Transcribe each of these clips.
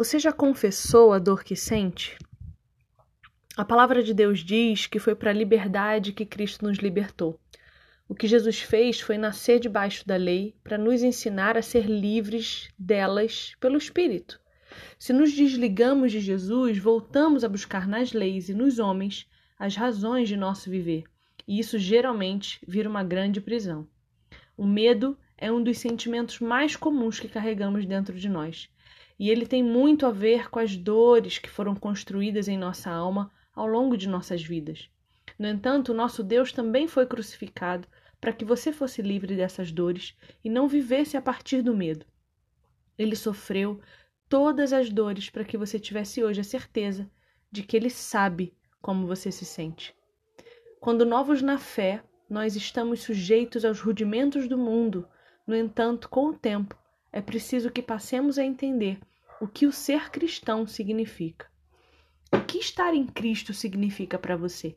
Você já confessou a dor que sente? A palavra de Deus diz que foi para a liberdade que Cristo nos libertou. O que Jesus fez foi nascer debaixo da lei para nos ensinar a ser livres delas pelo Espírito. Se nos desligamos de Jesus, voltamos a buscar nas leis e nos homens as razões de nosso viver, e isso geralmente vira uma grande prisão. O medo é um dos sentimentos mais comuns que carregamos dentro de nós e ele tem muito a ver com as dores que foram construídas em nossa alma ao longo de nossas vidas. No entanto, nosso Deus também foi crucificado para que você fosse livre dessas dores e não vivesse a partir do medo. Ele sofreu todas as dores para que você tivesse hoje a certeza de que ele sabe como você se sente. Quando novos na fé, nós estamos sujeitos aos rudimentos do mundo. No entanto, com o tempo, é preciso que passemos a entender o que o ser cristão significa. O que estar em Cristo significa para você?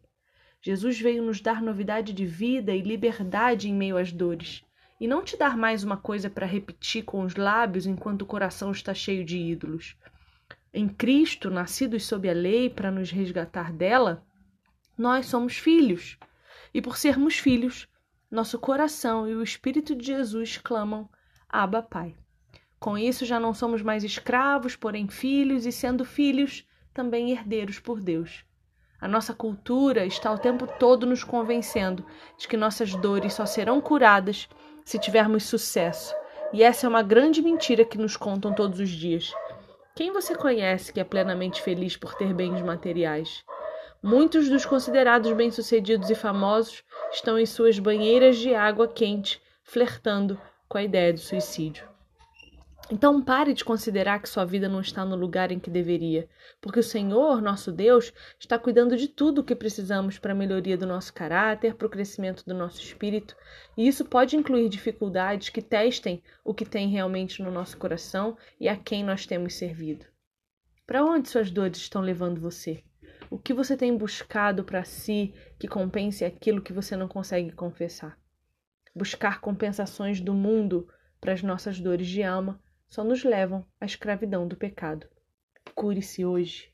Jesus veio nos dar novidade de vida e liberdade em meio às dores, e não te dar mais uma coisa para repetir com os lábios enquanto o coração está cheio de ídolos. Em Cristo, nascidos sob a lei para nos resgatar dela, nós somos filhos. E por sermos filhos, nosso coração e o Espírito de Jesus clamam: Abba, Pai. Com isso, já não somos mais escravos, porém filhos, e sendo filhos, também herdeiros por Deus. A nossa cultura está o tempo todo nos convencendo de que nossas dores só serão curadas se tivermos sucesso. E essa é uma grande mentira que nos contam todos os dias. Quem você conhece que é plenamente feliz por ter bens materiais? Muitos dos considerados bem-sucedidos e famosos estão em suas banheiras de água quente, flertando com a ideia do suicídio. Então pare de considerar que sua vida não está no lugar em que deveria, porque o Senhor, nosso Deus, está cuidando de tudo o que precisamos para a melhoria do nosso caráter, para o crescimento do nosso espírito, e isso pode incluir dificuldades que testem o que tem realmente no nosso coração e a quem nós temos servido. Para onde suas dores estão levando você? O que você tem buscado para si que compense aquilo que você não consegue confessar? Buscar compensações do mundo para as nossas dores de alma só nos levam à escravidão do pecado. Cure-se hoje.